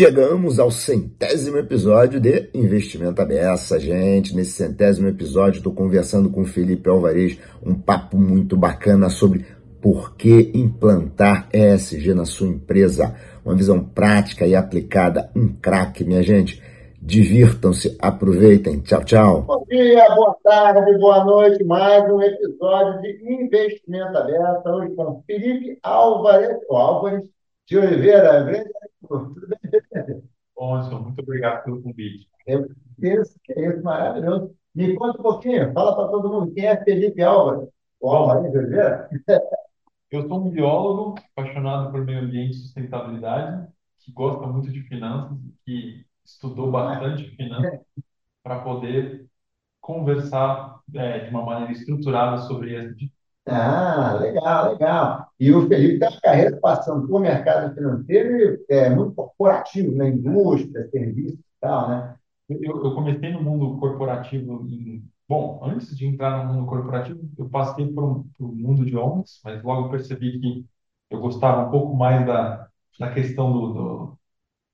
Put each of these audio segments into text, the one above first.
Chegamos ao centésimo episódio de Investimento Abessa, gente. Nesse centésimo episódio, estou conversando com Felipe Alvarez, um papo muito bacana sobre por que implantar ESG na sua empresa. Uma visão prática e aplicada, um craque, minha gente. Divirtam-se, aproveitem. Tchau, tchau. Bom dia, boa tarde, boa noite. Mais um episódio de Investimento Aberto. Hoje com Felipe Álvares de Oliveira. Tudo bem? Bom, muito obrigado pelo convite. Eu penso que é isso, maravilhoso. Me conta um pouquinho, fala para todo mundo quem é Felipe Álvares. O Álvares de Oliveira? Eu sou um biólogo apaixonado por meio ambiente e sustentabilidade, que gosta muito de finanças, que estudou bastante finanças para poder conversar é, de uma maneira estruturada sobre esse ah, legal, legal. E o Felipe tem uma carreira passando por mercado financeiro é muito corporativo, na né? indústria, serviço e tal, né? Eu, eu comecei no mundo corporativo em... Bom, antes de entrar no mundo corporativo, eu passei por um mundo de ONGs, mas logo percebi que eu gostava um pouco mais da, da questão do, do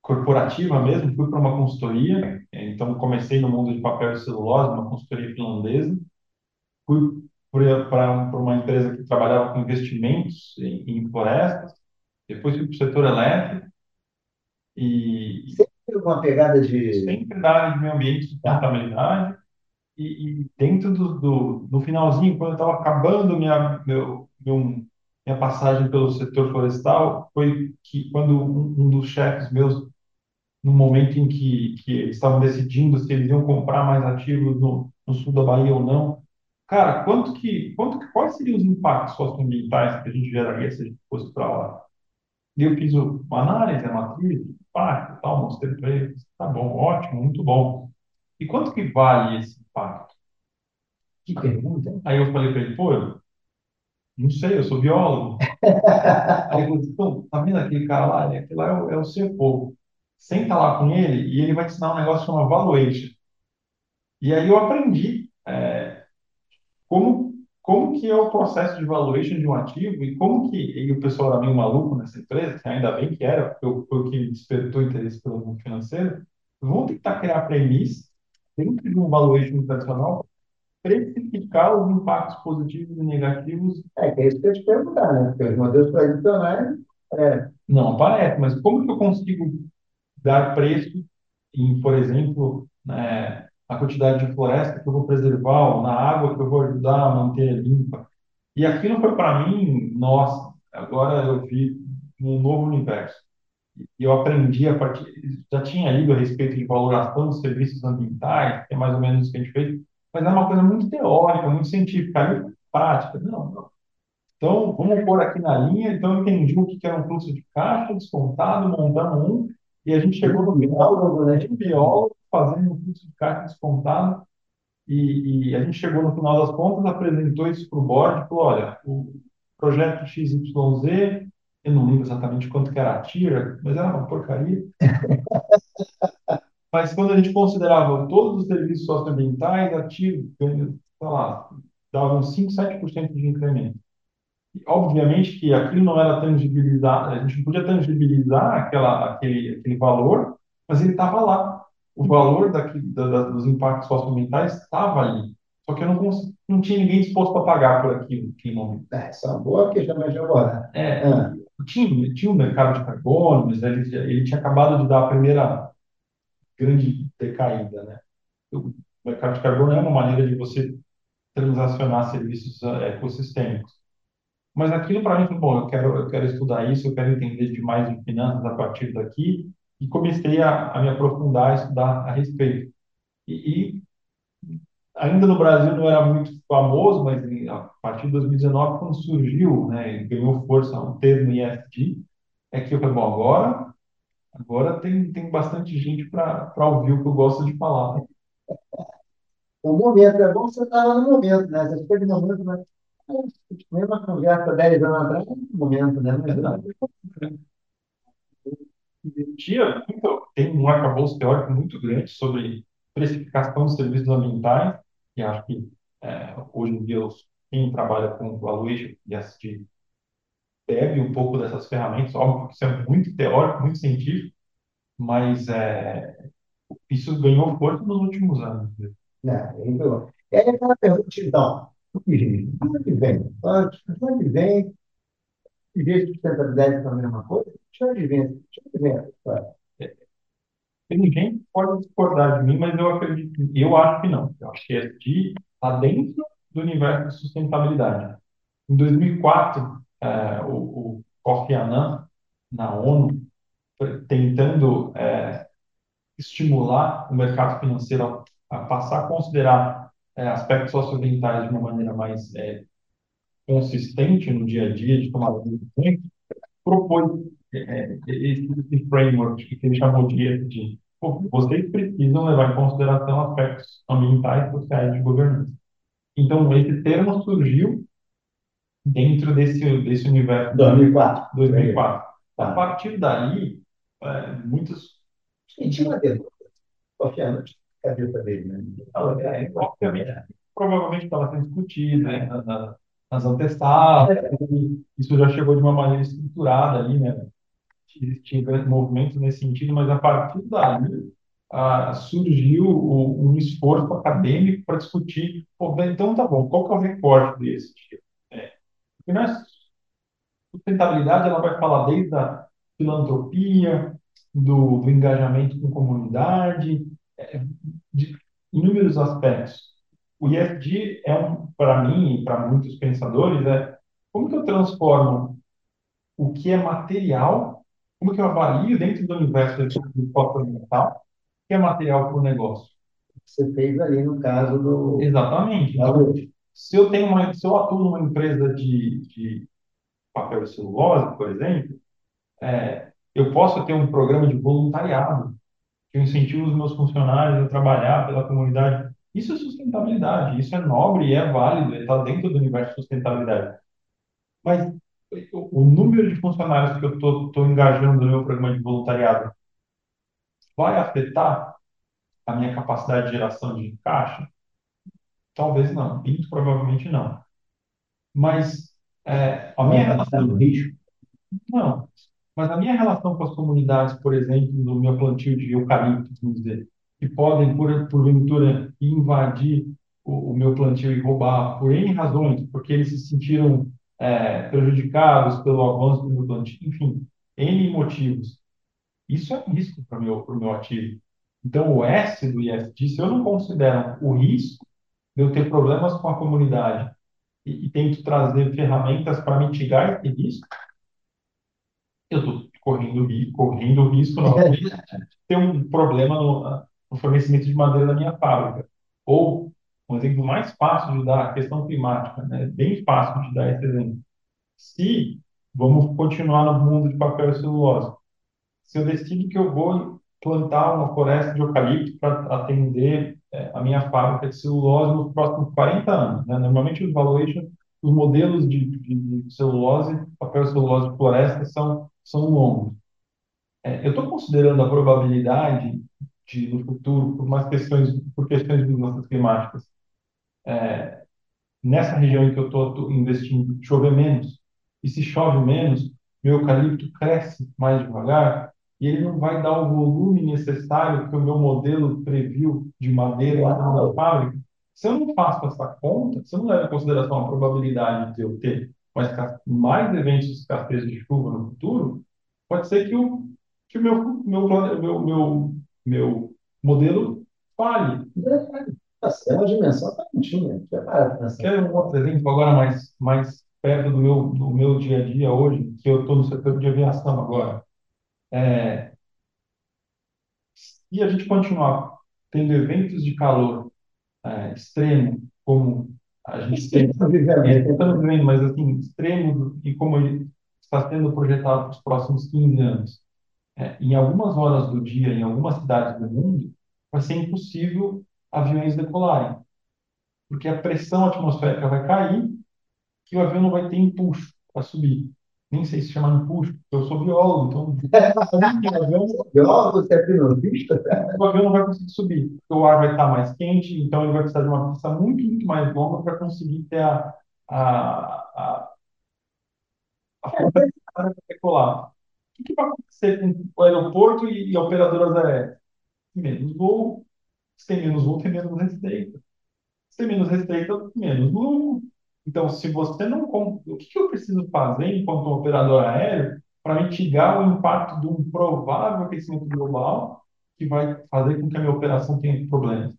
corporativa mesmo, fui para uma consultoria, então comecei no mundo de papel e celulose, uma consultoria finlandesa, fui para uma empresa que trabalhava com investimentos em, em florestas, depois fui para o setor elétrico e sempre uma pegada de sempre da área de meio ambiente sustentabilidade e, e, dentro do, do, do finalzinho quando eu estava acabando minha meu, meu, minha passagem pelo setor florestal foi que quando um, um dos chefes meus no momento em que, que eles estavam decidindo se eles iam comprar mais ativos no, no sul da Bahia ou não cara, quanto que, quanto que, quais seriam os impactos socioambientais que a gente geraria se a gente fosse para lá? E eu fiz uma análise, a matriz, impacto, tal, mostrei para eles, tá bom, ótimo, muito bom. E quanto que vale esse impacto? Que pergunta? Aí eu falei para ele, pô, eu não sei, eu sou biólogo. Aí ele falou, então, tá vendo aquele cara lá? Aquele lá é o, é o CFO. Senta lá com ele e ele vai te ensinar um negócio chamado valuation. E aí eu aprendi como, como que é o processo de valuation de um ativo e como que, e o pessoal era meio maluco nessa empresa, que ainda bem que era, porque foi o que despertou interesse pelo mundo financeiro, vão tentar criar premissas dentro de um valuation tradicional precificar os impactos positivos e negativos. É, que é isso que eu te perguntar, né? Porque os modelos tradicionais. É... Não aparece, mas como que eu consigo dar preço em, por exemplo, né, a quantidade de floresta que eu vou preservar, na água que eu vou ajudar a manter limpa. E aquilo foi para mim, nossa, agora eu vi um novo universo. E eu aprendi a partir, já tinha lido a respeito de valoração dos serviços ambientais, que é mais ou menos isso que a gente fez, mas é uma coisa muito teórica, muito científica, ali prática. Não, não. Então, vamos pôr aqui na linha. Então, eu entendi o que era um fluxo de caixa descontado, montamos um, e a gente chegou no final, né, de biólogo, fazendo um fluxo de caixa descontado, e, e, a gente chegou no final das contas, apresentou isso para o board, falou, olha, o projeto XYZ, eu não lembro exatamente quanto que era a tira, mas era uma porcaria. mas quando a gente considerava todos os serviços socioambientais, a tira, sei lá, dava uns 5, 7% de incremento. E, obviamente que aquilo não era tangibilizar, a gente não podia tangibilizar aquela, aquele, aquele valor, mas ele estava lá o valor daqui, da, da, dos impactos socioambientais estava ali. Só que eu não, não tinha ninguém disposto a pagar por aquilo naquele momento. É, essa é uma boa questão de agora. É, é. Tinha, tinha um mercado de carbono, mas ele, ele tinha acabado de dar a primeira grande decaída. Né? O mercado de carbono é uma maneira de você transacionar serviços é, ecossistêmicos. Mas aquilo para mim foi bom, eu quero, eu quero estudar isso, eu quero entender de mais de finanças a partir daqui, e comecei a, a me aprofundar, a estudar a respeito. E, e, ainda no Brasil não era muito famoso, mas a partir de 2019, quando surgiu, né, ganhou força o termo ESG, é que eu falei, bom, agora, agora tem, tem bastante gente para ouvir o que eu gosto de falar. O momento, é bom você estar lá no momento, né? Você fica de momento, mas mesma conversa 10 anos atrás, é um momento, né? Mas, investia muito, tem um arcabouço teórico muito grande sobre precificação de serviços ambientais, e acho que é, hoje em dia quem trabalha com valuation e assistir bebe um pouco dessas ferramentas, óbvio que isso é muito teórico, muito científico, mas é, isso ganhou força nos últimos anos. Né? Então, e aí aquela pergunta, então, de onde vem? De onde vem? De vez de sustentabilidade é a mesma coisa? De onde vem? De onde vem essa história? Ninguém pode discordar de mim, mas eu acredito, eu acho que não. Eu acho que ESG está dentro do universo de sustentabilidade. Em 2004, é, o, o Kofi Annan, na ONU, tentando é, estimular o mercado financeiro a, a passar a considerar é, aspectos socioambientais de uma maneira mais é, consistente no dia a dia de tomada de decisões, propôs é, é, esse, esse framework que ele chamou de, de vocês precisam levar em consideração aspectos ambientais, sociais de governança. Então, esse termo surgiu dentro desse, desse universo. 2004. 2004. A partir daí, é, muitos. E tinha uma pergunta. Qualquer ano, cabeça dele, né? É, obviamente, provavelmente estava sendo discutido né, nas, nas antestadas, isso já chegou de uma maneira estruturada ali, né? Existiam movimentos nesse sentido, mas a partir daí ah, surgiu um esforço acadêmico para discutir, então tá bom, qual que é o recorte desse tipo? É, porque nós, sustentabilidade ela vai falar desde a filantropia, do, do engajamento com comunidade, é, de inúmeros aspectos. O ISD é um, para mim e para muitos pensadores, é como que eu transformo o que é material, como que eu avalio dentro do universo do o que é material para o negócio. Você fez ali no caso do. Exatamente. Então, se eu tenho uma, se eu atuo numa empresa de, de papel e celulose, por exemplo, é, eu posso ter um programa de voluntariado que eu incentivo os meus funcionários a trabalhar pela comunidade. Isso é sustentabilidade, isso é nobre e é válido, está dentro do universo de sustentabilidade. Mas o, número de funcionários que eu estou engajando no meu programa de voluntariado vai afetar a minha capacidade de geração de caixa? Talvez não, muito provavelmente não. Mas é, a minha relação... risco? Não, mas a minha relação com as comunidades, por exemplo, no meu plantio de eucalipto, vamos dizer, que podem, por, porventura, invadir o, o, meu plantio e roubar por N razões, porque eles se sentiram é, prejudicados pelo avanço do meu plantio, enfim, N motivos. Isso é risco para o meu, meu ativo. Então, o S do ISD, se eu não considero o risco de eu ter problemas com a comunidade e, e tento trazer ferramentas para mitigar esse risco, eu estou correndo, correndo risco novamente de ter um problema no, no, fornecimento de madeira da minha fábrica. Ou, um exemplo mais fácil de dar, a questão climática, né? bem fácil de dar esse exemplo. Se vamos continuar no mundo de papel e celulose, se eu decido que eu vou plantar uma floresta de eucalipto para atender é, a minha fábrica de celulose nos próximos 40 anos, né? normalmente os valuation, os modelos de, de, de celulose, papel e celulose de floresta são são longos. É, eu estou considerando a probabilidade de, no futuro, por mais questões, por questões de mudanças climáticas, é, nessa região em que eu estou investindo, chover menos. E se chove menos, meu eucalipto cresce mais devagar e ele não vai dar o volume necessário que o meu modelo previu de madeira lá na fábrica. Se eu não faço essa conta, se eu não levo em consideração a probabilidade de eu ter mais, mais eventos de escassez de chuva no futuro, pode ser que o, que o meu, meu, meu, meu, meu modelo falhe. É uma dimensão talentinha. Quer um outro exemplo agora mais, mais perto do meu, do meu dia a dia hoje, que eu estou no setor de aviação agora. É, se a gente continuar tendo eventos de calor é, extremo, como a gente tem, estamos vivendo, mas assim, extremos e como ele está sendo projetado para os próximos 15 anos. É, em algumas horas do dia, em algumas cidades do mundo, vai ser impossível aviões decolarem, porque a pressão atmosférica vai cair e o avião não vai ter impulso para subir. Nem sei se chama impulso, porque eu sou biólogo, então. o avião, biólogo, você é pilotista? O avião não vai conseguir subir, porque o ar vai estar mais quente, então ele vai precisar de uma pista muito, muito mais longa para conseguir ter a, a, a, a força para decolar. o que vai acontecer com o aeroporto e, e operadoras aéreas? Menos voo, se tem menos voo, tem menos receita. Se tem menos receita, menos lucro. Então, se você não. O que eu preciso fazer enquanto operador aéreo para mitigar o impacto de um provável aquecimento global que vai fazer com que a minha operação tenha problemas?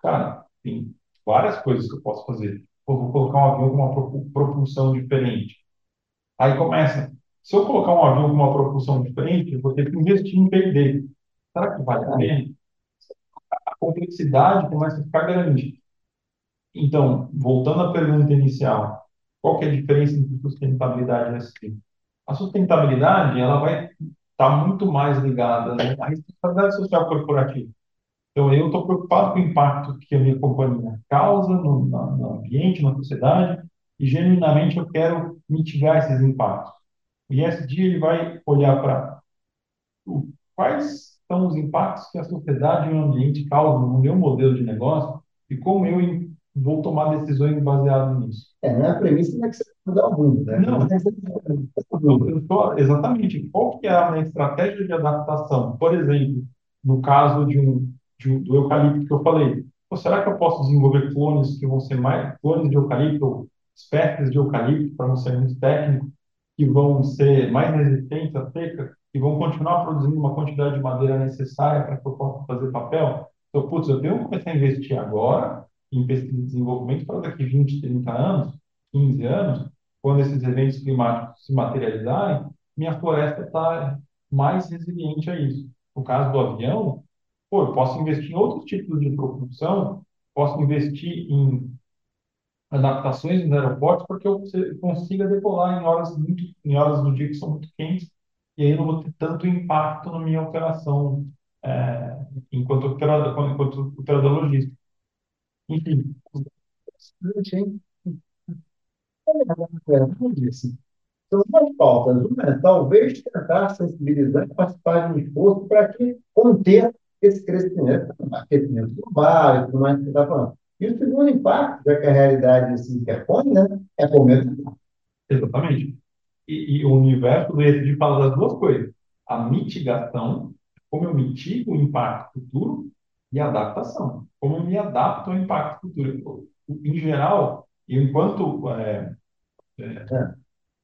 Cara, tem várias coisas que eu posso fazer. Eu vou colocar um avião com uma propulsão diferente. Aí começa. Se eu colocar um avião com uma propulsão diferente, eu vou ter que investir em perder. Será que vale a pena? Complexidade começa a ficar grande. Então, voltando à pergunta inicial, qual que é a diferença entre sustentabilidade e ESG? A sustentabilidade, ela vai estar tá muito mais ligada né, à responsabilidade social corporativa. Então, eu estou preocupado com o impacto que a minha companhia causa no, no ambiente, na sociedade, e genuinamente eu quero mitigar esses impactos. O ESG ele vai olhar para quais são os impactos que a sociedade e o ambiente causam no meu modelo de negócio e como eu vou tomar decisões baseadas nisso. É, não é a premissa não é que você vai mudar o mundo, né? Não, eu, eu tô, exatamente. Qual que é a minha estratégia de adaptação? Por exemplo, no caso de um, de um, do eucalipto que eu falei, Pô, será que eu posso desenvolver clones que vão ser mais clones de eucalipto, espécies de eucalipto, para não ser muito técnico, que vão ser mais resistentes à seca e vão continuar produzindo uma quantidade de madeira necessária para que eu possa fazer papel? Então, putz, eu que começar a investir agora em pesquisa e desenvolvimento para daqui 20, 30 anos, 15 anos, quando esses eventos climáticos se materializarem, minha floresta está mais resiliente a isso. No caso do avião, pô, eu posso investir em outros tipos de propulsão, posso investir em adaptações nos aeroportos porque eu consiga decolar em horas muito em horas do dia que são muito quentes e aí eu não vou ter tanto impacto na minha operação é, enquanto operador, enquanto operador logístico. Enfim. São duas pautas. Uma é talvez tentar sensibilizar e participar de um esforço para que conter esse crescimento, aquecimento global e tudo mais que você está falando. E o segundo impacto, já que a realidade se interpõe, né, é com medo. Exatamente. E, e, o universo do ESG fala das duas coisas. A mitigação, como eu mitigo o impacto futuro, e adaptação. Como eu me adapto ao impacto futuro. Em geral, enquanto é, é,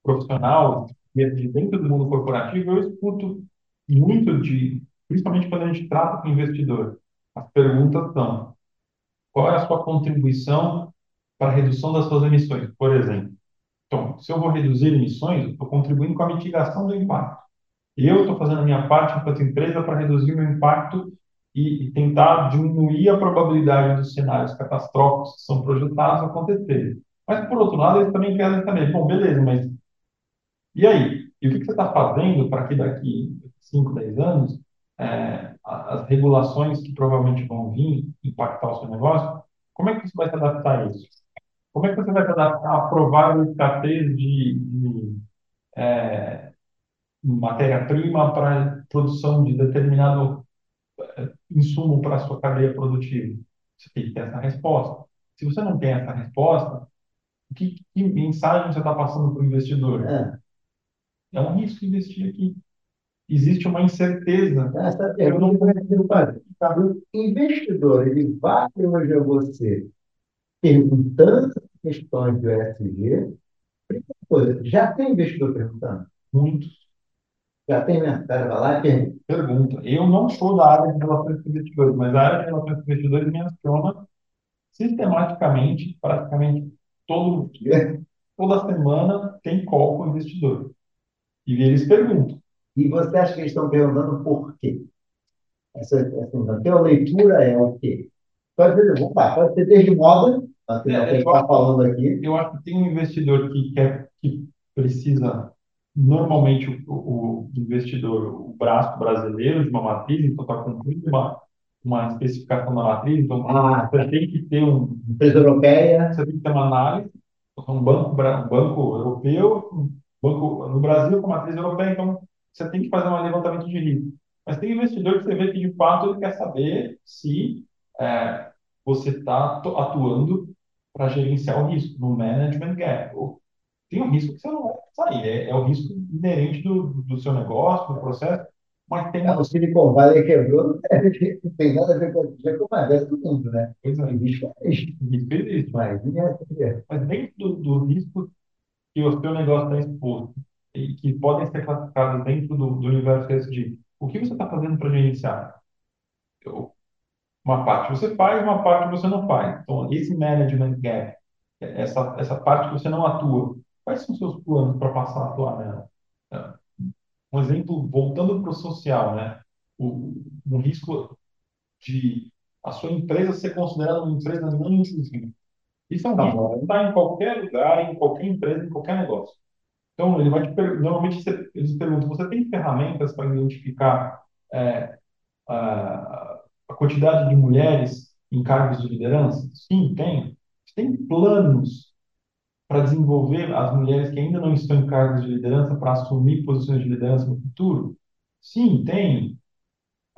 profissional, dentro do mundo corporativo, eu escuto muito de, principalmente quando a gente trata com investidor, as perguntas são: qual é a sua contribuição para a redução das suas emissões, por exemplo? Então, se eu vou reduzir emissões, eu estou contribuindo com a mitigação do impacto. Eu estou fazendo a minha parte enquanto empresa para reduzir o meu impacto e, e, tentar diminuir a probabilidade dos cenários catastróficos que são projetados acontecerem. Mas, por outro lado, eles também querem também, bom, beleza, mas e aí? E o que, que você está fazendo para que daqui 5, 10 anos é, as regulações que provavelmente vão vir impactar o seu negócio, como é que você vai se adaptar a isso? Como é que você vai se adaptar à provável escassez de, de é, matéria-prima para produção de determinado insumo para a sua cadeia produtiva? Você tem que ter essa resposta. Se você não tem essa resposta, que, que mensagem você está passando para o investidor? É. é um risco investir aqui. Existe uma incerteza. Essa pergunta é o investidor, ele vai hoje a você perguntando questões do ESG. Primeira coisa, já tem investidor perguntando? Muitos. Já tem mercado vai lá e pergunta. Pergunta. Eu não sou da área de relações com investidores, mas a área de relações com investidores menciona sistematicamente, praticamente todo dia, toda semana, tem call com o investidor. E eles perguntam. E você acha que eles estão perguntando por quê? Essa, essa, a tua leitura é o quê? Pode ser, vamos lá, pode ser desde moda, afinal, é, está falando aqui. Eu acho que tem um investidor que quer, que precisa Normalmente, o, o investidor, o braço brasileiro de uma matriz, então está cumprindo uma, uma especificação da matriz, então ah, você tem que ter um. Empresa europeia. Você tem que ter uma análise, um banco, um banco europeu, um banco no Brasil com matriz europeia, então você tem que fazer um levantamento de risco. Mas tem investidor que você vê que de fato ele quer saber se é, você está atuando para gerenciar o risco, no management gap, ou tem um risco que você não vai sair. É, é o risco inerente do, do seu negócio, do processo, mas tem É, o Silicon Valley quebrou, não tem nada a ver com a velho do mundo, né? Pois é, O risco é isso, risco existe. mas é, Mas dentro do, do risco que o seu negócio está exposto e que podem ser classificados dentro do, do universo ESG, o que você está fazendo para gerenciar? Eu- Uma parte você faz, uma parte você não faz. Então, esse management gap, essa, essa parte que você não atua, quais são os seus planos para passar a atuar nela? É, Um exemplo, voltando para o social, né? O, um risco de a sua empresa ser considerada uma empresa não inclusiva. Isso é um risco está em qualquer lugar, em qualquer empresa, em qualquer negócio. Então, ele vai te per... normalmente eles perguntam: você tem ferramentas para identificar é, a quantidade de mulheres em cargos de liderança? Sim, tem. Tem planos para desenvolver as mulheres que ainda não estão em cargos de liderança para assumir posições de liderança no futuro? Sim, tem.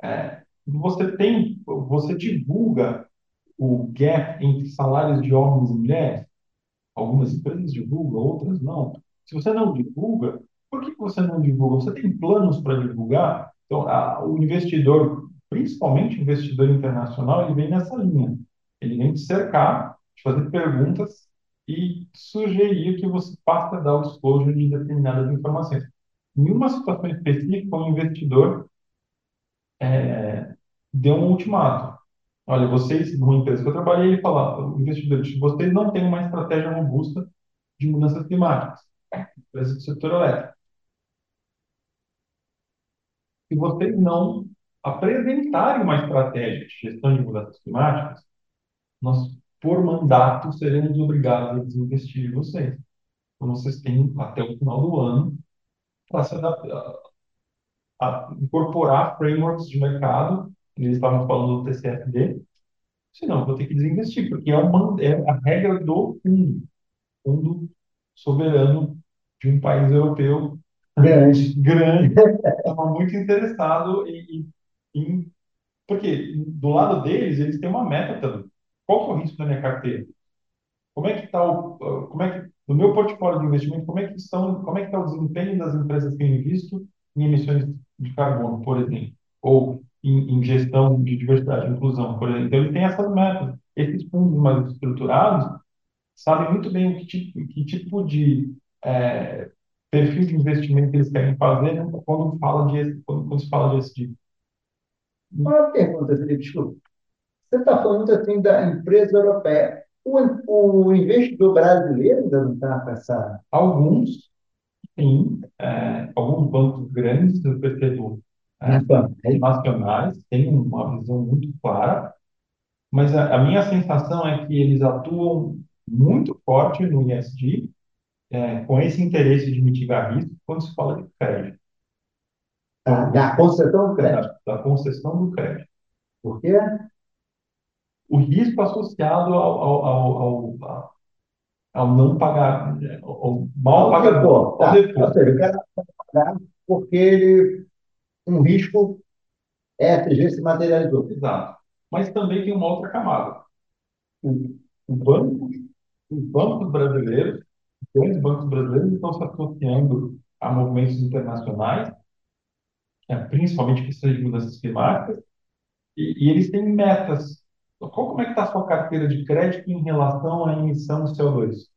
É, você tem, você divulga o gap entre salários de homens e mulheres? Algumas empresas divulgam, outras não. Se você não divulga, por que você não divulga? Você tem planos para divulgar? Então, a- o investidor, principalmente o investidor internacional, ele vem nessa linha. Ele vem te cercar, te fazer perguntas e sugerir que você passe a dar o disclosure de determinadas informações. Em uma situação específica, um investidor é, deu um ultimato. Olha, vocês, numa empresa que eu trabalhei, ele falava, o investidor disse, vocês não têm uma estratégia robusta de mudanças climáticas, empresa do setor elétrico. Se vocês não apresentarem uma estratégia de gestão de mudanças climáticas, nós, por mandato, seremos obrigados a desinvestir em vocês. Então, vocês têm até o final do ano para se adaptar, a incorporar frameworks de mercado, eles estavam falando do TCFD, senão eu vou ter que desinvestir, porque é, uma, é a regra do fundo, fundo soberano de um país europeu grande. grande, estava muito interessado em, em, porque do lado deles eles têm uma meta também. Qual é o risco da minha carteira? Como é que está o, como é que no meu portfólio de investimento, como é que estão, como é que está o desempenho das empresas que eu invisto em emissões de carbono, por exemplo, ou em, em gestão de diversidade e inclusão, por exemplo. Então ele tem essas metas. Esses fundos mais estruturados sabem muito bem que tipo, que tipo de é, perfil de investimento eles querem fazer quando fala de quando, quando se fala de. Uma pergunta, Felipe, desculpa. Você está falando assim da empresa europeia. O, o investidor brasileiro ainda não está com essa. Alguns, sim, é, alguns bancos grandes, eu percebo, é, nacionais, têm uma visão muito clara, mas a, a minha sensação é que eles atuam muito forte no ESG, é, com esse interesse de mitigar risco quando se fala de crédito, da, da concessão do crédito. da, da concessão do crédito. Por quê? O risco associado ao, ao, ao, ao, ao- não pagar, ao mal pagador, ao tá. Ou seja, o cara pagar porque ele, um risco ESG se materializou. Exato. Mas também tem uma outra camada. O, o banco, os bancos brasileiros, os grandes bancos brasileiros estão se associando a movimentos internacionais, é, principalmente questões de mudanças climáticas, e, e eles têm metas. Qual, como é que está a sua carteira de crédito em relação à emissão de CO2?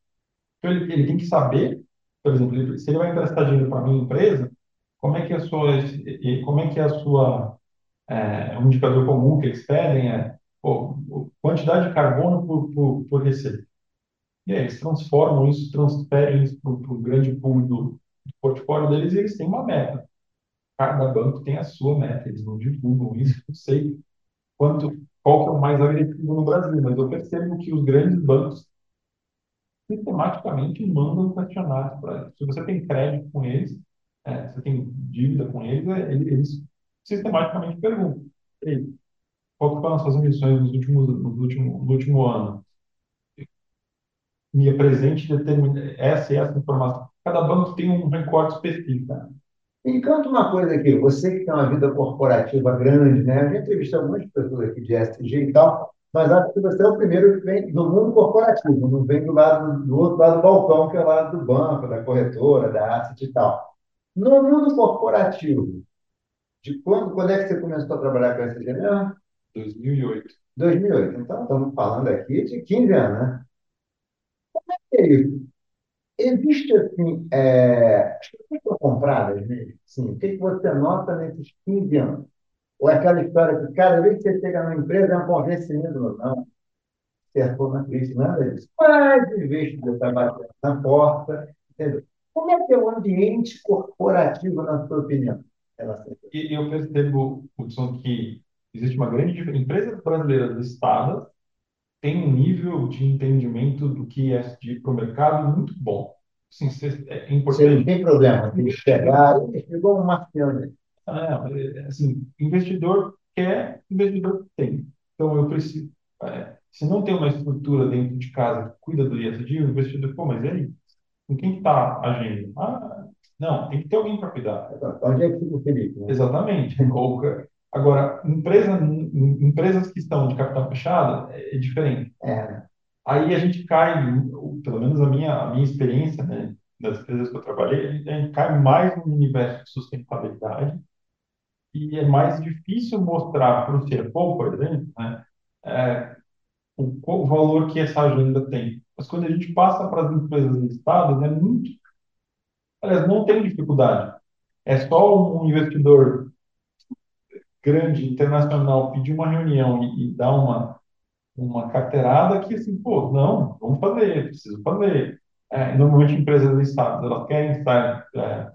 Então, ele, ele tem que saber, por exemplo, ele- se ele vai emprestar dinheiro para a minha empresa, como é que a sua, como é que a sua é, um indicador comum que eles pedem é pô, quantidade de carbono por, por, por receita. E aí eles transformam isso, transferem isso para o grande pool do, do portfólio deles e eles têm uma meta. Cada banco tem a sua meta, eles não divulgam isso, não sei quanto, qual que é o mais agressivo no Brasil, mas eu percebo que os grandes bancos sistematicamente mandam questionários para se você tem crédito com eles, é, você tem dívida com eles, é, ele- eles sistematicamente perguntam, Ei, qual foram as suas emissões nos últimos, nos último, no último ano? Me apresente determina, essa e essa informação. Cada banco tem um recorte específico. Me conta uma coisa aqui, você que tem uma vida corporativa grande, né? Eu já entrevistei algumas pessoas aqui de ESG e tal, Mas acho que você é o primeiro que vem do mundo corporativo, não vem do lado do outro lado do balcão, que é o lado do banco, da corretora, da asset e tal. No mundo corporativo, de quando, quando é que você começou a trabalhar com essa mesmo? 2008. 2008. Então, estamos falando aqui de 15 anos, né? Como é que é isso? Existe, assim, é... as pessoas estão compradas? Sim. O que, que você nota nesses 15 anos? Ou é aquela história que cada vez que você chega numa empresa é um convencimento, não. Acertou na crise, nada disso. Mas, em vez de estar batendo na porta, entendeu? Como é que é o ambiente corporativo, na sua opinião? E eu percebo, Hudson, que existe uma grande diferença. Empresas brasileiras listadas têm um nível de entendimento do que é de para o mercado muito bom. Assim, é importante. Você não tem problema, tem que chegar, chegou um marciano. É, assim, investidor quer, investidor tem. Então, eu preciso. É, se não tem uma estrutura dentro de casa que cuida do ISD, o investidor, pô, mas e aí? Com quem está agindo? Ah, não, tem que ter alguém para cuidar. Onde é que fica o Felipe? Né? Exatamente. Agora, empresa, empresas que estão de capital fechado é, é diferente. É. Aí a gente cai, pelo menos a minha, a minha experiência, né, das empresas que eu trabalhei, a gente, a gente cai mais no universo de sustentabilidade e é mais difícil mostrar para o CFO, por exemplo, né, é, o, o, valor que essa agenda tem. Mas quando a gente passa para as empresas listadas, é muito. Aliás, não tem dificuldade. É só um investidor grande, internacional, pedir uma reunião e, e dar uma, uma carteirada que, assim, pô, não, vamos fazer, preciso fazer. É, normalmente, empresas listadas, elas querem estar é,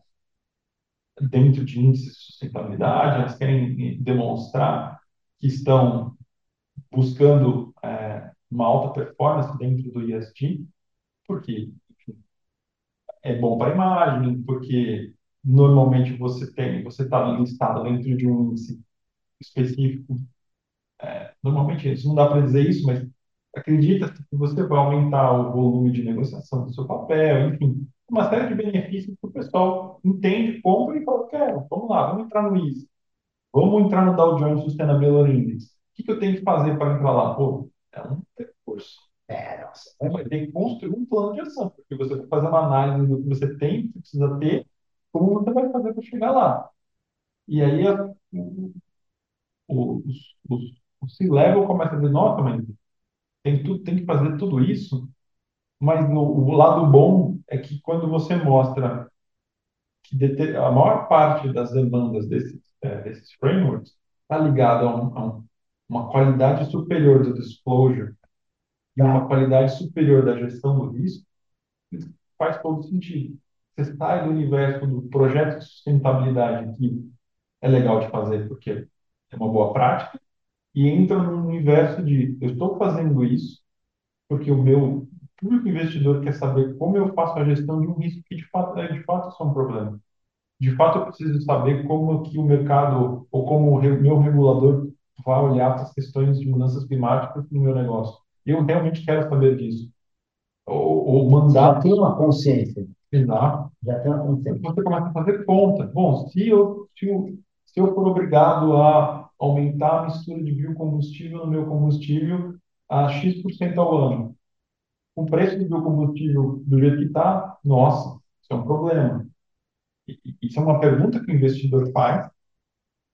dentro de índices de sustentabilidade, elas querem demonstrar que estão buscando é, uma alta performance dentro do ESG, porque enfim, é bom para a imagem, porque normalmente você tem, você está listado dentro de um índice específico. É, normalmente, isso não dá para dizer isso, mas acredita que você vai aumentar o volume de negociação do seu papel, enfim, uma série de benefícios que o pessoal entende, compra e fala, quero, vamos lá, vamos entrar no ISO, vamos entrar no Dow Jones Sustainability Index. O que, que eu tenho que fazer para entrar lá? Pô, é um percurso. É, nossa. Vai ter que construir um plano de ação, porque você vai fazer uma análise do que você tem, que precisa ter, como você vai fazer para chegar lá. E aí os, os, o C-Level começa a dizer, nossa, mas tem, tudo, tem que fazer tudo isso, mas no, o lado bom é que quando você mostra que a maior parte das demandas desses, é, desses frameworks está ligada a, um, a um, uma qualidade superior do disclosure e uma qualidade superior da gestão do risco, faz todo sentido. Você sai do universo do projeto de sustentabilidade, que é legal de fazer porque é uma boa prática, e entra no universo de eu estou fazendo isso porque o meu público investidor quer saber como eu faço a gestão de um risco que de fato é de fato é um problema. De fato, eu preciso saber como que o mercado ou como o meu regulador vai olhar para as questões de mudanças climáticas no meu negócio. Eu realmente quero saber disso. Ou, ou mandar. Já tem uma consciência. Exato. Já tem uma consciência. Você começa a fazer conta. Bom, se eu, se eu, se eu for obrigado a aumentar a mistura de biocombustível no meu combustível a X% ao ano, o preço do biocombustível do jeito que está, nossa, isso é um problema. Isso é uma pergunta que o investidor faz.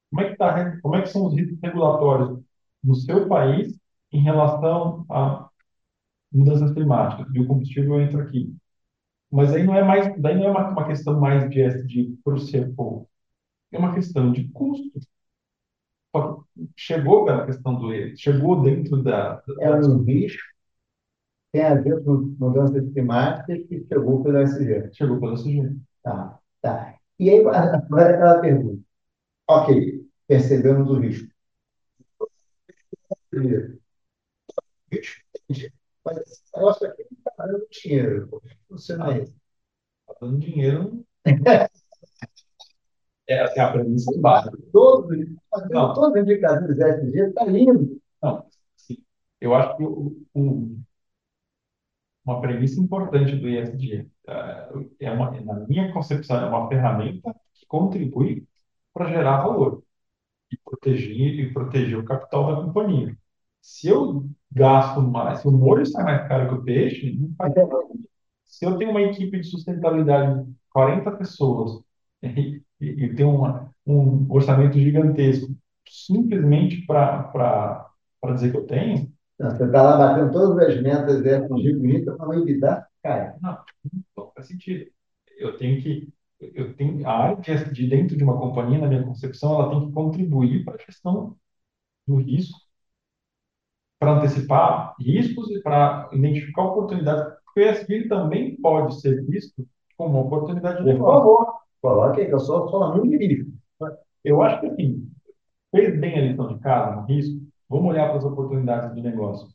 Como é que, tá, como é que são os riscos regulatórios no seu país em relação a mudanças climáticas? Biocombustível entra aqui. Mas aí não é mais, daí não é uma, uma questão mais de SD para o CFO. É uma questão de custo. Chegou pela questão do chegou dentro da. da é um risco tem a ver com mudanças climáticas que chegou pelo SG. Chegou pelo SG. Tá, tá. E aí, agora aquela pergunta. Ok, percebemos o risco. Mas esse negócio aqui não está dando dinheiro. Como funciona isso? Está dando dinheiro. é assim, a premissa é básica. Todos, todos os indicadores SG está lindo. Não, assim, eu acho que o uma premissa importante do ISD. É, é uma, na minha concepção, é uma ferramenta que contribui para gerar valor e proteger, e proteger o capital da companhia. Se eu gasto mais, se o molho sai mais caro que o peixe, não faz se eu tenho uma equipe de sustentabilidade de 40 pessoas e, e, e tenho uma, um orçamento gigantesco simplesmente para dizer que eu tenho, não, você está lá batendo todas as metas é, com Gil bonita para não evitar, cara. Não, não faz sentido. Eu tenho que. Eu tenho, a área de, de dentro de uma companhia, na minha concepção, ela tem que contribuir para a gestão do risco, para antecipar riscos e para identificar oportunidades. Porque o ESG também pode ser visto como uma oportunidade de Por negócio. favor, aí, que sou só muito jurídico. Eu acho que, assim, fez bem a lição de casa no risco, vamos olhar para as oportunidades de negócio.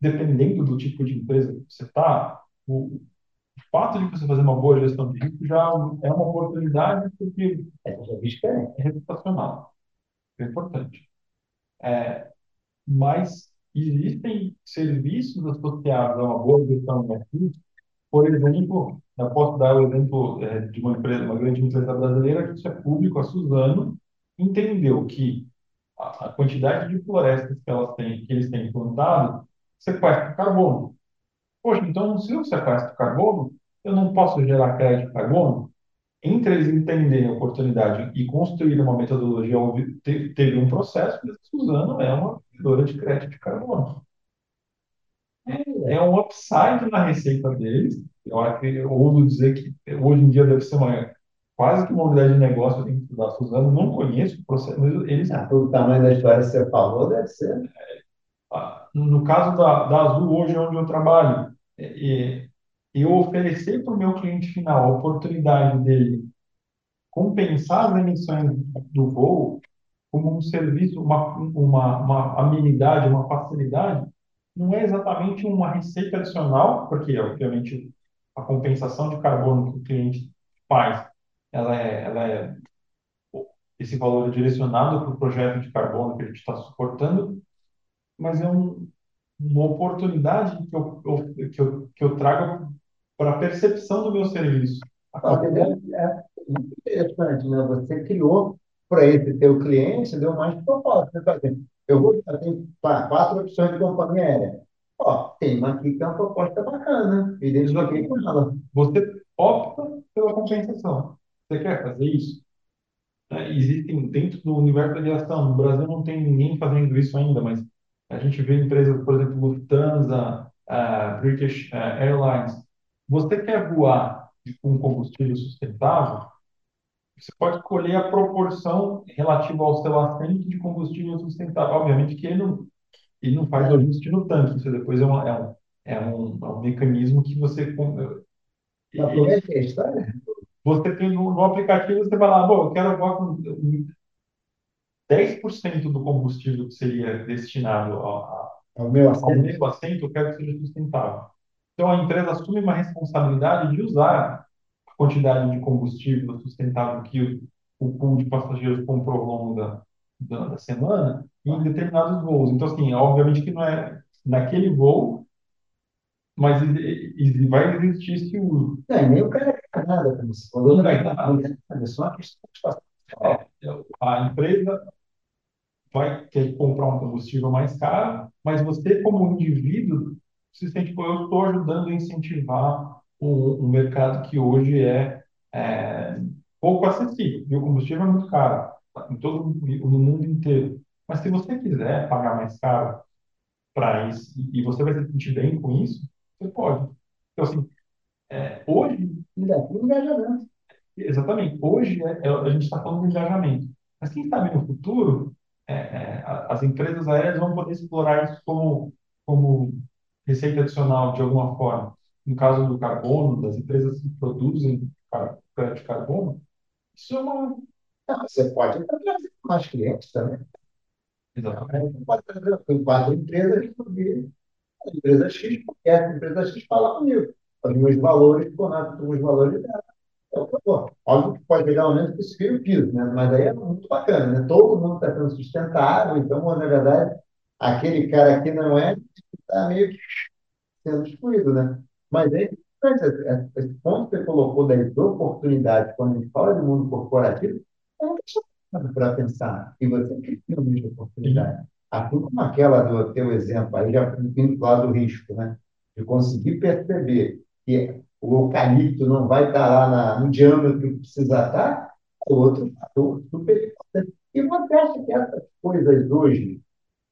Dependendo do tipo de empresa que você está, o, fato de você fazer uma boa gestão de risco já é uma oportunidade, porque É, risco é. é reputacional. É importante. É, mas existem serviços associados a uma boa gestão de risco. Por exemplo, eu posso dar o exemplo é, de uma empresa, uma grande empresa brasileira, que isso é público, a Suzano, entendeu que a, a quantidade de florestas que, elas têm, que eles têm plantado sequestra carbono. Poxa, então se eu sequestro carbono, eu não posso gerar crédito de carbono? Entre eles entenderem a oportunidade e construir uma metodologia, teve um processo, mas Suzano é uma vendedora de crédito de carbono. É, é um upside na receita deles. Eu, eu ouso dizer que hoje em dia deve ser uma, quase que uma unidade de negócio dentro da Suzano. Não conheço o processo, mas eles. Ah, o tamanho da história que você falou deve ser. É, no caso da, da Azul, hoje é onde eu trabalho, é, eu oferecer para o meu cliente final a oportunidade dele compensar as emissões do voo como um serviço, uma, uma, uma amenidade, uma facilidade, não é exatamente uma receita adicional, porque, obviamente, a compensação de carbono que o cliente faz, ela é, ela é esse valor é direcionado para o projeto de carbono que a gente está suportando, mas é um, uma oportunidade que eu, eu, que eu, que eu trago para a percepção do meu serviço. Ah, é, é muito interessante, né? Você criou para esse teu cliente, deu mais propósito. Né? Eu vou ter quatro opções de companhia aérea. Ó, tem uma aqui que é uma proposta bacana, e desloquei com ela. Você opta pela compensação. Você quer fazer isso? É, existem dentro do universo da aviação. No Brasil não tem ninguém fazendo isso ainda, mas a gente vê empresas, por exemplo, Lufthansa, uh, British uh, Airlines. Você quer voar com combustível sustentável? Você pode escolher a proporção relativa ao seu de combustível sustentável. Obviamente que ele não, ele não faz o ajuste no tanque. Isso depois é, uma, é, um, é, um, é um mecanismo que você... Mas como é é a história? Você tem no, no aplicativo, você vai lá, bom, eu quero voar com 10% do combustível que seria destinado a, ao meu assento. ao meu assento, eu quero que seja sustentável. Então, a empresa assume uma responsabilidade de usar a quantidade de combustível sustentável que o, o pool de passageiros comprou ao longo da, da, da semana em determinados voos. Então, assim, obviamente que não é naquele voo, mas vai existir esse uso. Não, nem o cara quer nada com isso. Não vai dar. É só uma questão de é, a empresa vai ter que comprar um combustível mais caro, mas você, como indivíduo, se sente, pô, eu estou ajudando a incentivar um, um, mercado que hoje é, é pouco acessível. E o combustível é muito caro em todo no mundo inteiro. Mas se você quiser pagar mais caro para isso e você vai se sentir bem com isso, você pode. Então, assim, é, hoje. Engajamento. Exatamente. Hoje é, é, a gente está falando de engajamento. Mas quem sabe no futuro é, é as empresas aéreas vão poder explorar isso como, como receita adicional de alguma forma. No caso do carbono, das empresas que produzem crédito de carbono, isso é uma. Não, você pode trazer mais clientes também. Exatamente. Pode trazer quatro empresas que a empresa X, porque essa empresa X fala comigo. Os meus valores com os valores dela. Então, pô, óbvio que pode pegar um momento que isso vira o piso, né? mas aí é muito bacana, né? Todo mundo está sendo sustentável, então, na verdade, aquele cara aqui não é, está meio que sendo excluído, né? Mas é importante, esse ponto que você colocou das oportunidades, quando a gente fala de mundo corporativo, é uma questão para pensar. E você cria uma oportunidade. assim como aquela do teu exemplo, aí já indo para do risco, né? De conseguir perceber que o eucalipto não vai estar lá na, no diâmetro que precisa estar, é outro fator super importante. E você acha que essas coisas hoje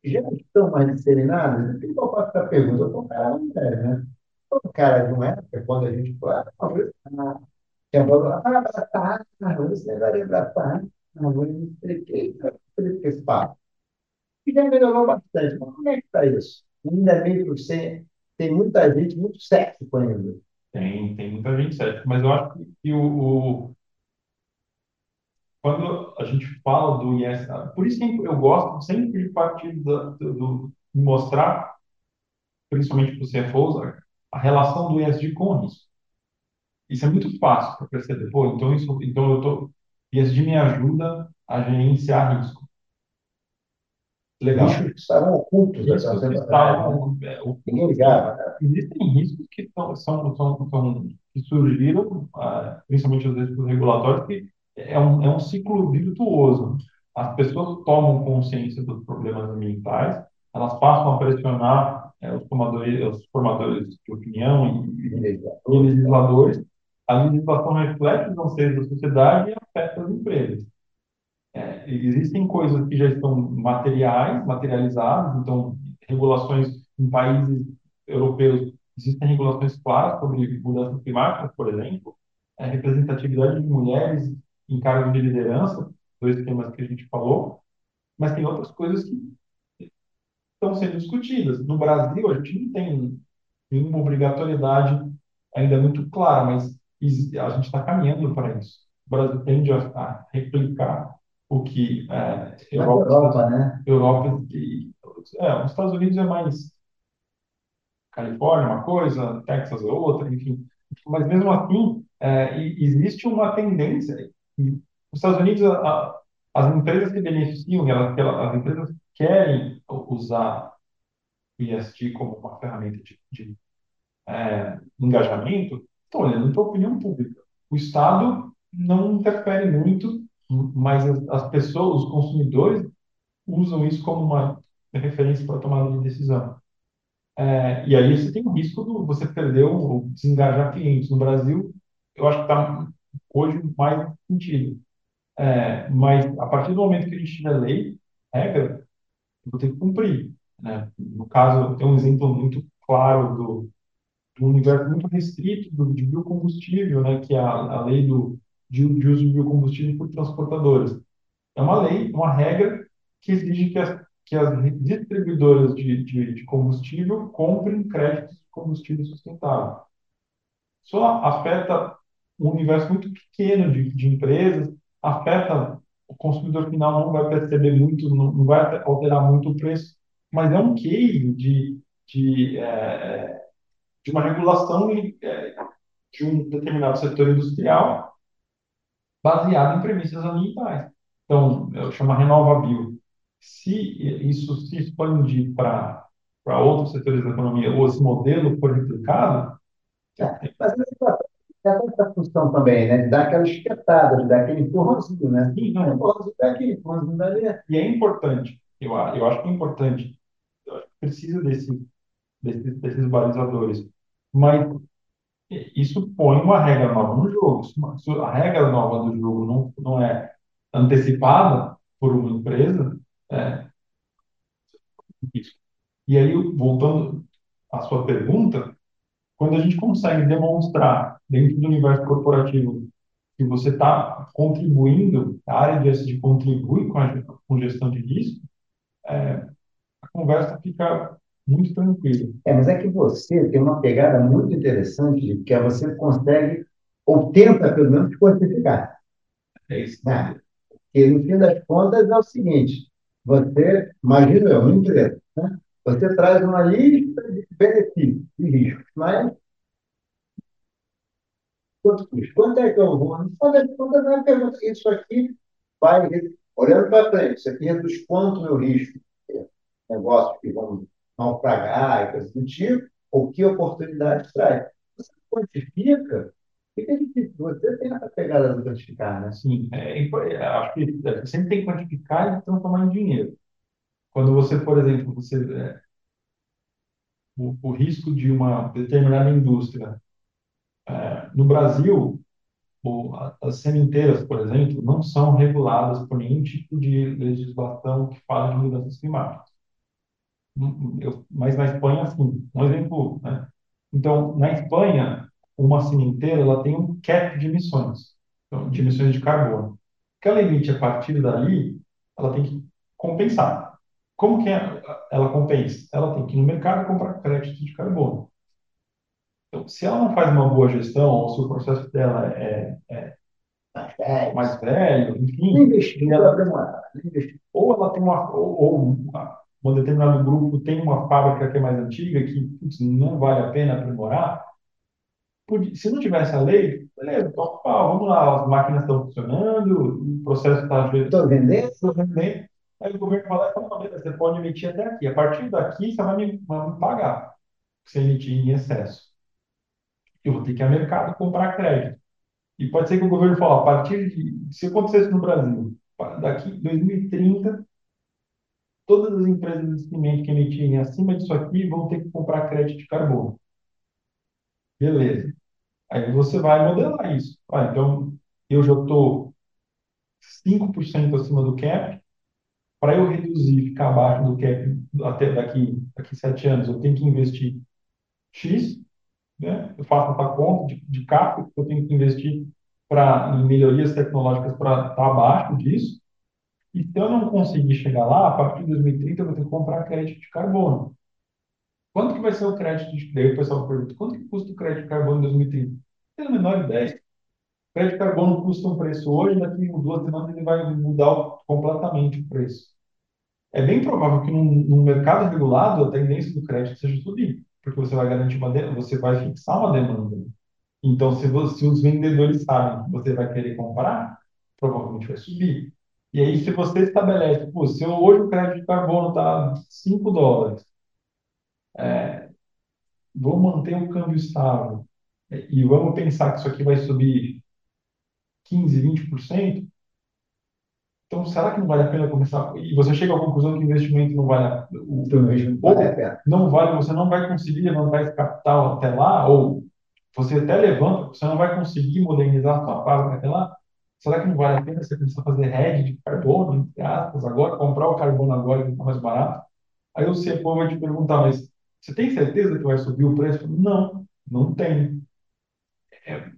já estão mais disseminadas? Que eu faço essa pergunta? Eu um cara mulher, né? Cara de uma época, quando a gente fala, ah, ah, abraçar, ah, você vai abraçar, ah, não eu não esse papo. E já melhorou bastante. Mas como é que está isso? Ainda é meio que você tem muita gente muito cético ainda. Tem, tem muita gente cética, mas eu acho que o, o, quando a gente fala do IS, por isso que eu gosto sempre de partir do, do, do mostrar, principalmente para o CFOs, a relação do ESG com risco. Isso é muito fácil para perceber. Pô, então, isso, então eu tô, ESG me ajuda a gerenciar risco. Legal. Riscos que estavam ocultos. Riscos que estavam é, ligava. Existem riscos que, são, são, são, são que surgiram, ah, principalmente os riscos regulatórios, que é um, é um ciclo virtuoso. As pessoas tomam consciência dos problemas ambientais, elas passam a pressionar é, os, formadores, os formadores de opinião e, e legisladores. A legislação reflete os anseios da sociedade e afeta as empresas. É, existem coisas que já estão materiais, materializadas, então, regulações em países europeus, existem regulações claras sobre mudanças climáticas, por exemplo, é, representatividade de mulheres em cargos de liderança, dois temas que a gente falou, mas tem outras coisas que estão sendo discutidas. No Brasil, a gente não tem nenhuma obrigatoriedade ainda muito clara, mas a gente está caminhando para isso. O Brasil tende a replicar o que é, Europa, Europa, né? Europa e, é, os Estados Unidos é mais Califórnia uma coisa, Texas é outra, enfim. Mas mesmo assim, é, existe uma tendência. Os Estados Unidos, a, a, as empresas se beneficiam, elas, as empresas querem usar o IST como uma ferramenta de, de é, engajamento, estão olhando para a opinião pública. O Estado não interfere muito mas as pessoas, os consumidores, usam isso como uma referência para tomada de decisão. É, e aí você tem o risco de você perder ou desengajar clientes. No Brasil, eu acho que está hoje mais sentido. É, mas a partir do momento que a gente tiver lei, regra, eu vou ter que cumprir. Né? No caso, tem um exemplo muito claro do, do universo muito restrito do, de biocombustível, né? que é a, a lei do de, de uso de biocombustível por transportadoras. É uma lei, uma regra que exige que as, que as distribuidoras de, de, de combustível comprem créditos de combustível sustentável. Só afeta um universo muito pequeno de, de empresas, afeta o consumidor final, não vai perceber muito, não, vai alterar muito o preço, mas é um case de, de, é, de uma regulação de, é, de um determinado setor industrial baseado em premissas ambientais. Então, eu chamo RenovaBio. Se isso se expandir para outros setores da economia, ou esse modelo for replicado... É, mas tem essa função também, né? De dar aquela esquetada, de dar aquele empurrãozinho, né? Sim, não. Empurrãozinho daqui, empurrãozinho dali. E é importante, eu, eu acho que é importante, precisa desse, desse, desses balizadores. Mas isso põe uma regra nova no jogo. Se a regra nova do jogo não, não é antecipada por uma empresa, é isso. E aí, voltando à sua pergunta, quando a gente consegue demonstrar dentro do universo corporativo que você está contribuindo, a área de SD contribui com a com gestão de risco, é, a conversa fica muito tranquilo. É, mas é que você tem uma pegada muito interessante, que é você consegue, ou tenta pelo menos, quantificar. É isso. Né? Porque no fim das contas é o seguinte: você, imagina eu, uma empresa, né? Você traz uma lista de benefícios e riscos, mas quanto custa? Quanto é que eu vou? No fim das contas, é pergunta: isso aqui vai, olhando para frente, isso aqui reduz quanto meu risco? Negócios que vão naufragar e coisas do tipo, ou que oportunidade traz. Você quantifica, fica é difícil. Você tem essa pegada de quantificar, né? Sim, é, é, acho que sempre tem que quantificar e transformar em dinheiro. Quando você, por exemplo, você é, o, o risco de uma determinada indústria é, no Brasil, o, as sementeiras, por exemplo, não são reguladas por nenhum tipo de legislação que fala de mudanças climáticas. Eu, mas na Espanha, sim. Um exemplo, né? Então, na Espanha, uma sementeira ela tem um cap de emissões, então, de emissões de carbono. O que ela emite a partir dali, ela tem que compensar. Como que ela compensa? Ela tem que ir no mercado comprar crédito de carbono. Então, se ela não faz uma boa gestão, ou se o processo dela é, é mais velho, enfim, investir ela, demorar. ou ela tem uma, ou, ou um determinado grupo tem uma fábrica que é mais antiga, que putz, não vale a pena aprimorar, se não tivesse a lei, beleza, toca pau, vamos lá, as máquinas estão funcionando, o processo está... Estou vendendo? Estou vendendo. Aí o governo fala, beleza, você pode emitir até aqui. A partir daqui, você vai me, vai me pagar se emitir em excesso. Eu vou ter que ir ao mercado comprar crédito. E pode ser que o governo fale, a partir de... Se acontecesse no Brasil, daqui 2030, todas as empresas de cimento que emitirem acima disso aqui vão ter que comprar crédito de carbono. Beleza. Aí você vai modelar isso. Ah, então, eu já estou 5% acima do cap. Para eu reduzir, ficar abaixo do cap até daqui, daqui sete anos, eu tenho que investir X. Né? Eu faço essa conta de, de cap eu tenho que investir para em melhorias tecnológicas para estar abaixo disso. E se eu não conseguir chegar lá, a partir de 2030 eu vou ter que comprar crédito de carbono. Quanto que vai ser o crédito de Daí o pessoal pergunta, quanto que custa o crédito de carbono em 2030? Não tenho a menor ideia. Crédito de carbono custa um preço hoje, daqui a duas semanas ele vai mudar completamente o preço. É bem provável que num, num mercado regulado a tendência do crédito seja subir, porque você vai garantir uma você vai fixar uma demanda. Então, se, você, se os vendedores sabem que você vai querer comprar, provavelmente vai subir. E aí, se você estabelece, pô, se hoje o crédito de carbono está 5 dólares, é, vamos manter o câmbio estável e vamos pensar que isso aqui vai subir 15, 20%, então será que não vale a pena começar? E você chega à conclusão que o investimento não vale o, investimento vale a pena. não vale, você não vai conseguir levantar esse capital até lá, ou você até levanta, você não vai conseguir modernizar a sua fábrica até lá. Será que não vale a pena você começar a fazer hedge de carbono, entre aspas, agora, comprar o carbono agora que está mais barato? Aí o CFO vai te perguntar, mas você tem certeza que vai subir o preço? Não, não tem. É,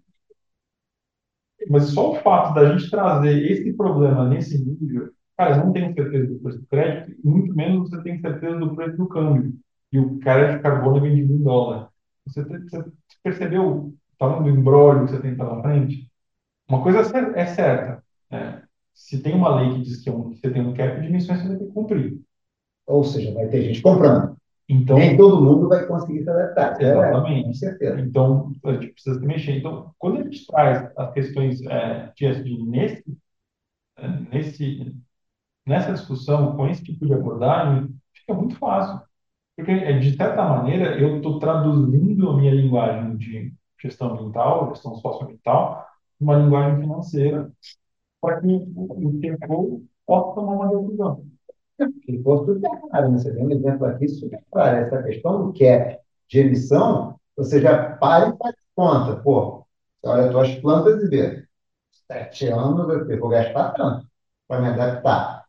mas só o fato da gente trazer esse problema nesse nível, cara, eu não tenho certeza do preço do crédito, muito menos você tem certeza do preço do câmbio. E o crédito de carbono é vendido em dólar. Você, você percebeu o tamanho do embrólio que você tem pela frente? Uma coisa é certa. Né? Se tem uma lei que diz é que você tem um cap de emissões, você vai ter que cumprir. Ou seja, vai ter gente comprando. Então, Nem todo mundo vai conseguir se adaptar. É, exatamente. É, com certeza. Então, a gente precisa se mexer. Então, quando a gente traz as questões é, de nesse, é, nesse, nessa discussão, com esse tipo de abordagem, fica muito fácil. Porque, é, de certa maneira, eu estou traduzindo a minha linguagem de gestão ambiental, gestão socioambiental, uma linguagem financeira, para que o tempo possa tomar uma decisão. Ele ficou super claro, né? Você tem um exemplo aqui super claro. Essa questão do cap de emissão, você já para e faz conta. Pô, olha as tuas plantas e vê. Sete anos eu vou gastar tanto para me adaptar.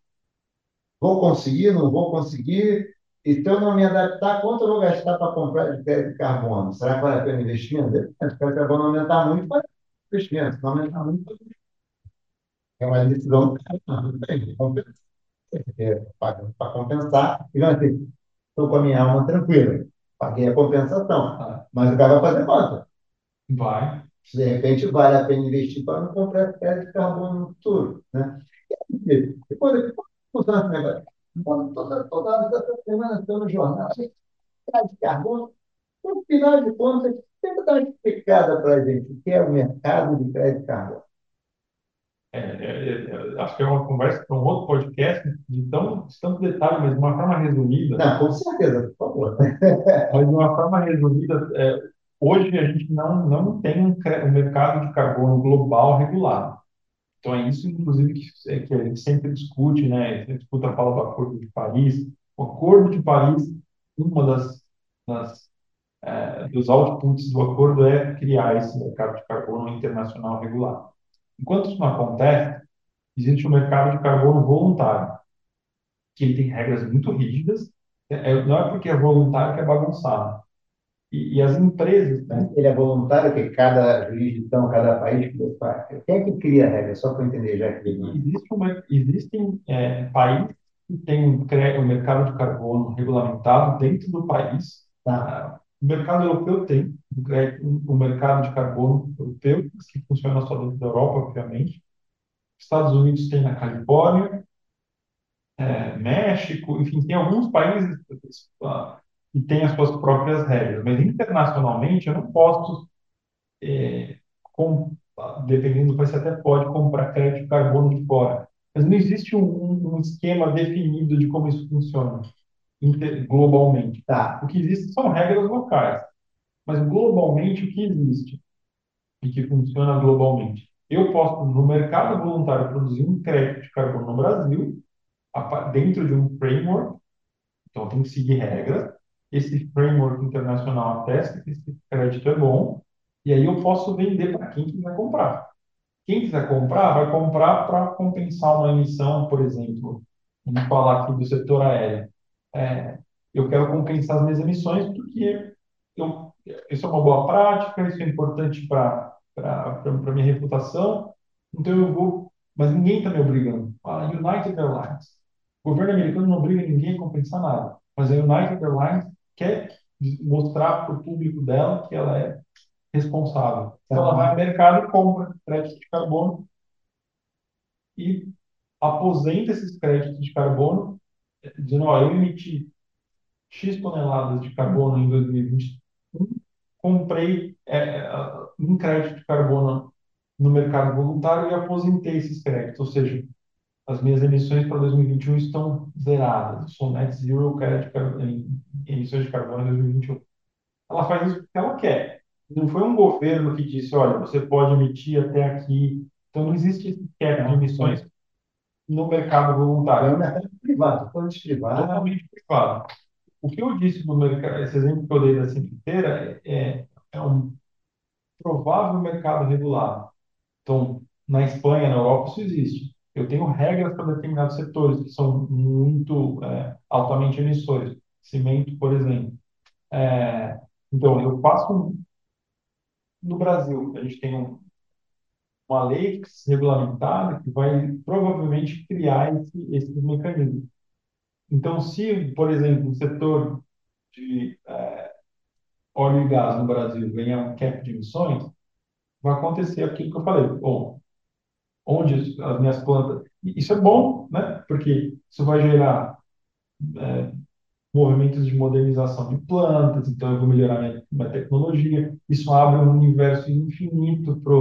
Vou conseguir, não vou conseguir? E se eu não me adaptar, quanto eu vou gastar para comprar de crédito de carbono? Será que vale a pena investimento? Se o carbono aumentar muito, vai investimento. Se não aumentar muito, é uma decisão que tem para compensar. E não assim, estou com a minha alma tranquila, paguei a compensação, ah. mas o cara vai fazer conta. Vai. De repente, vale a pena investir para não comprar crédito de carbono no futuro. Né? E depois, funciona esse negócio? Toda, toda essa semana estou no jornal, crédito de carbono. No final de contas, tenta dar uma explicada para a gente o que é o mercado de crédito de carbono. É, é, é, acho que é uma conversa para um outro podcast, de tão, de tanto detalhe, mas de uma forma resumida. Não, com certeza, por favor. mas de uma forma resumida, é, hoje a gente não, não tem um, um, mercado de carbono global regulado. Então é isso, inclusive, que, é, que a gente sempre discute, né? A gente discuta a fala do Acordo de Paris, O Acordo de Paris, uma das, das é, dos outputs do acordo é criar esse mercado de carbono internacional regulado. Enquanto isso não acontece, existe um mercado de carbono voluntário, que ele tem regras muito rígidas. É, é não é porque é voluntário que é bagunçado. E, e as empresas. Né? Ele é voluntário que cada jurisdição, cada país faz. Quem é que cria a regra? Só para entender, já que Existe uma, Existem é, países que têm um, um, mercado de carbono regulamentado dentro do país. Tá. O mercado europeu tem o um, mercado de carbono europeu, que funciona só dentro da Europa, obviamente. Estados Unidos tem na Califórnia, é, México, enfim, tem alguns países uh, que têm as suas próprias regras, mas internacionalmente eu não posso, é, com, dependendo do você até pode comprar crédito de carbono de fora, mas não existe um, um esquema definido de como isso funciona globalmente. Tá. O que existe são regras locais, mas globalmente o que existe e que funciona globalmente? Eu posso, no mercado voluntário, produzir um crédito de carbono no Brasil, dentro de um framework, então tem que seguir regras. Esse framework internacional atesta que esse crédito é bom, e aí eu posso vender para quem quiser comprar. Quem quiser comprar, vai comprar para compensar uma emissão, por exemplo, vamos falar aqui do setor aéreo. É, eu quero compensar as minhas emissões porque eu, isso é uma boa prática, isso é importante para a minha reputação, então eu vou, mas ninguém está me obrigando. A United Airlines, o governo americano não obriga ninguém a compensar nada, mas a United Airlines quer mostrar para o público dela que ela é responsável. Então, ela vai ao mercado e compra créditos de carbono e aposenta esses créditos de carbono, dizendo: ó, eu emiti X toneladas de carbono em 2021, comprei é, um crédito de carbono no mercado voluntário e aposentei esses créditos, ou seja, as minhas emissões para 2021 estão zeradas. Eu sou net zero credit em emissões de carbono em 2021. Ela faz isso porque ela quer. Não foi um governo que disse, olha, você pode emitir até aqui. Então não existe esse cap de emissões no mercado voluntário. É um mercado privado, totalmente privado. Totalmente privado. O que eu disse no mercado, esse exemplo que eu dei da Cinqueira é, é um provável mercado regulado. Então, na Espanha, na Europa, isso existe. Eu tenho regras para determinados setores que são muito é, altamente emissores. Cimento, por exemplo. É, então, eu faço um, no Brasil, a gente tem um, uma lei regulamentada que vai provavelmente criar esse, esse mecanismo. Então, se, por exemplo, o setor de é, óleo e gás no Brasil ganhar um cap de emissões, vai acontecer aquilo que eu falei. Bom, onde as minhas plantas. Isso é bom, né? Porque isso vai gerar é, movimentos de modernização de plantas, então eu vou melhorar minha, minha tecnologia. Isso abre um universo infinito para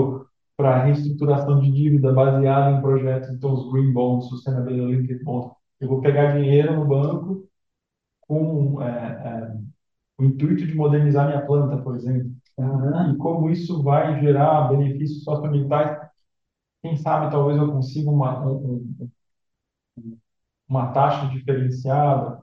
a reestruturação de dívida baseada em projetos, então os green bonds, sustainability bonds. Eu vou pegar dinheiro no banco com é, é, o intuito de modernizar minha planta, por exemplo. Uhum. E como isso vai gerar benefícios socioambientais quem sabe talvez eu consiga uma, um, uma taxa diferenciada.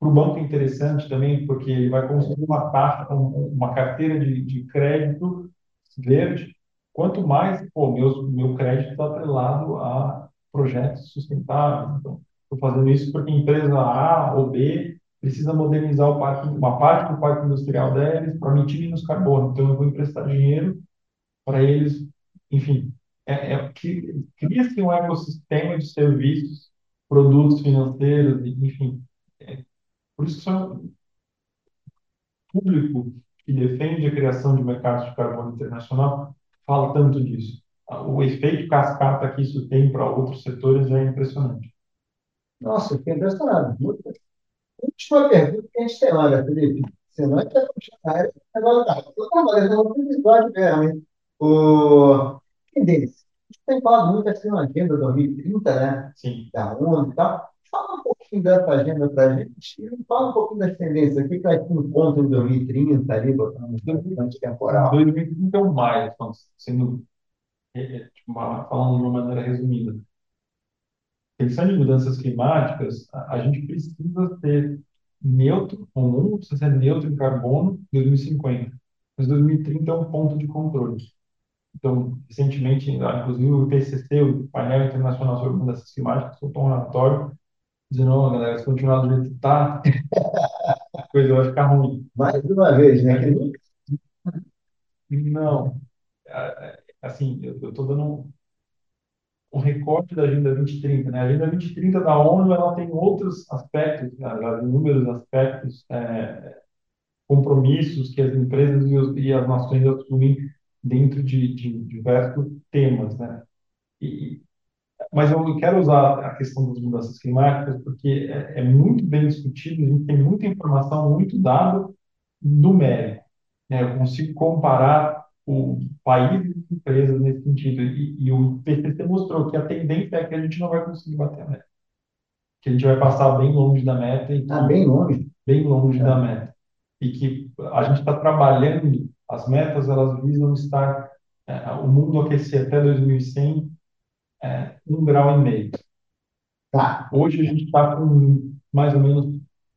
Para o banco é interessante também, porque ele vai conseguir uma taxa, uma carteira de, de crédito verde. Quanto mais, pô, meu, meu crédito está atrelado a projetos sustentáveis. Então, estou fazendo isso porque a empresa A ou B precisa modernizar o parque, uma parte do parque industrial deles para emitir menos carbono. Então, eu vou emprestar dinheiro para eles, enfim, é, é cria-se um ecossistema de serviços, produtos financeiros, enfim. É, por isso que são público que defende a criação de mercados de carbono internacional fala tanto disso. O efeito cascata que isso tem para outros setores é impressionante. Nossa, fiquei impressionado. Última pergunta que a gente tem, olha, Felipe, senão a gente vai puxar a área. Agora tá, eu fazendo um episódio mesmo, hein? O tendência. A gente tem falado muito assim na Agenda 2030, né? Sim. Da ONU e tal. Fala um pouquinho dessa agenda para a gente e fala um pouquinho das tendências. O que vai ter encontro em 2030 ali, botando um temporal? 2030 é um maio, então, sendo, é, é, tipo, falando de uma maneira resumida. pensando em mudanças climáticas, a, a gente precisa ser neutro, o mundo precisa ser neutro em carbono em 2050. Mas 2030 é um ponto de controle. Então, recentemente, inclusive o IPCC, o painel internacional sobre mudanças climáticas, soltou um relatório dizendo, oh, galera, se continuar do jeito que está, a coisa vai ficar ruim. Mais uma vez, né? Não. Assim, eu estou dando um, recorte da Agenda 2030. Né? A Agenda 2030 da ONU ela tem outros aspectos, né? inúmeros aspectos, é, compromissos que as empresas e, os, e as nações assumem dentro de, de diversos temas. Né? E, mas eu quero usar a questão das mudanças climáticas porque é, é muito bem discutido, a gente tem muita informação, muito dado numérico. Né? Eu consigo comparar o país e empresas nesse sentido. E, e, o PCC mostrou que a tendência é que a gente não vai conseguir bater a meta. Que a gente vai passar bem longe da meta. E ah, bem longe? Bem longe é. da meta. E que a gente está trabalhando, as metas elas visam estar, é, o mundo aquecer até 2100 é, um grau e meio. Tá. Hoje a gente está com mais ou menos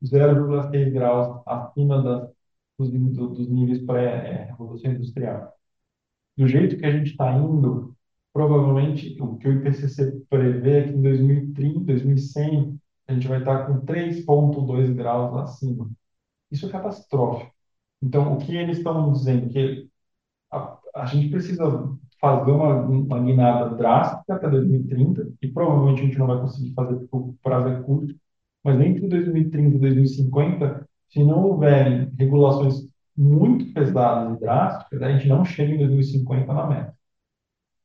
0,6 graus acima das, dos, dos níveis pré-revolução industrial. Do jeito que a gente está indo, provavelmente o que o IPCC prevê é que em 2030, 2100, a gente vai estar com 3,2 graus acima. Isso é catastrófico. Então, o que eles estão dizendo? Que a, a gente precisa fazer uma, uma guinada drástica até 2030, e provavelmente a gente não vai conseguir fazer o prazo curto, mas entre 2030 e 2050, se não houverem regulações muito pesadas e drásticas, a gente não chega em 2050 na meta.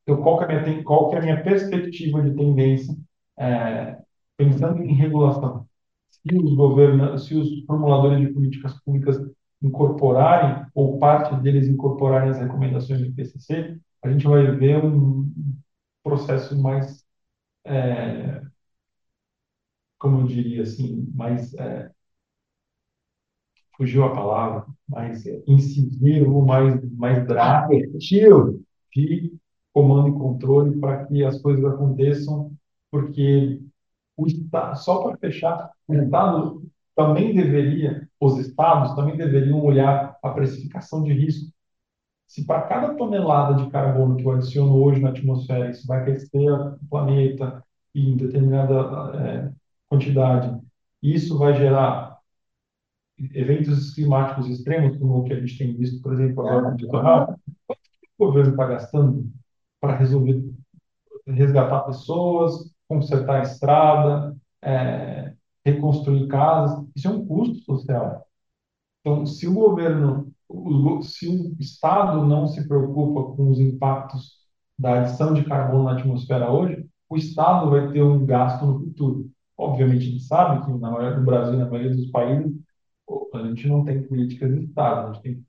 Então, qual que é a minha, qual que é a minha perspectiva de tendência é, pensando em regulação? Se os governos, se os formuladores de políticas públicas incorporarem, ou parte deles incorporarem as recomendações do IPCC, a gente vai ver um processo mais, é, como eu diria assim, mais, é, fugiu a palavra, mais incisivo, mais, mais drástico de comando e controle para que as coisas aconteçam, porque o Estado, só para fechar, o Estado também deveria, os Estados também deveriam olhar a precificação de risco se para cada tonelada de carbono que eu adiciono hoje na atmosfera, isso vai aquecer o planeta em determinada é, quantidade, isso vai gerar eventos climáticos extremos, como o que a gente tem visto, por exemplo, agora no litoral, quanto o governo está gastando para resolver, resgatar pessoas, consertar a estrada, é, reconstruir casas? Isso é um custo social. Então, se o governo se o Estado não se preocupa com os impactos da adição de carbono na atmosfera hoje, o Estado vai ter um gasto no futuro. Obviamente, a gente sabe que na maioria, no Brasil, na maioria dos países, a gente não tem políticas de Estado, a gente tem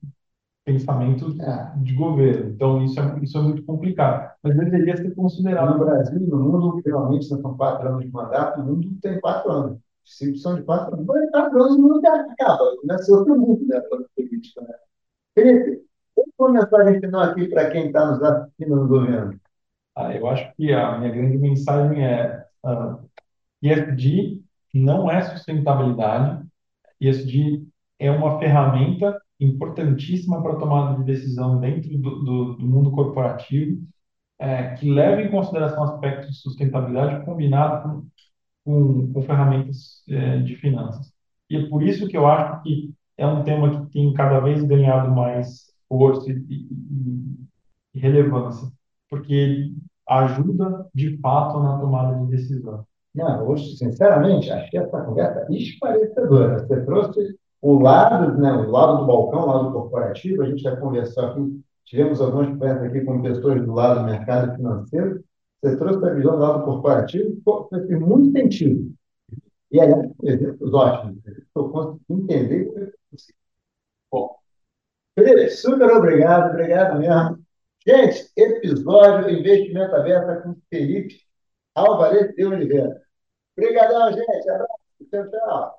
pensamento é. de governo. Então, isso é, isso é muito complicado. Mas deveria ser considerado. No Brasil, no mundo, realmente, são quatro anos de mandato, o mundo tem quatro anos. São de quatro anos, quatro anos o mundo acaba. Começa outro mundo, né, política, né? Felipe, uma mensagem final aqui para quem está nos assistindo no governo? Ah, eu acho que a minha grande mensagem é uh, ESG não é sustentabilidade, ESG é uma ferramenta importantíssima para a tomada de decisão dentro do, do, do mundo corporativo, é, que leva em consideração aspectos de sustentabilidade combinado com, com, com ferramentas é, de finanças. E é por isso que eu acho que é um tema que tem cada vez ganhado mais força e, e, e relevância, porque ajuda de fato na tomada de decisão. Não, hoje, sinceramente, achei essa conversa esclarecedora. Você trouxe o lado, né, o lado do balcão, o lado corporativo, a gente vai conversar aqui, tivemos algumas conversas aqui com pessoas do lado do mercado financeiro, você trouxe a visão do lado corporativo, fez muito sentido. E, aliás, exemplos ótimos. Eu consegui entender Bom, Felipe, super obrigado, obrigado mesmo. Gente, episódio Investimento Aberto com Felipe Alvarez de Oliveira. Obrigadão, gente. Abraço. Tchau, tchau.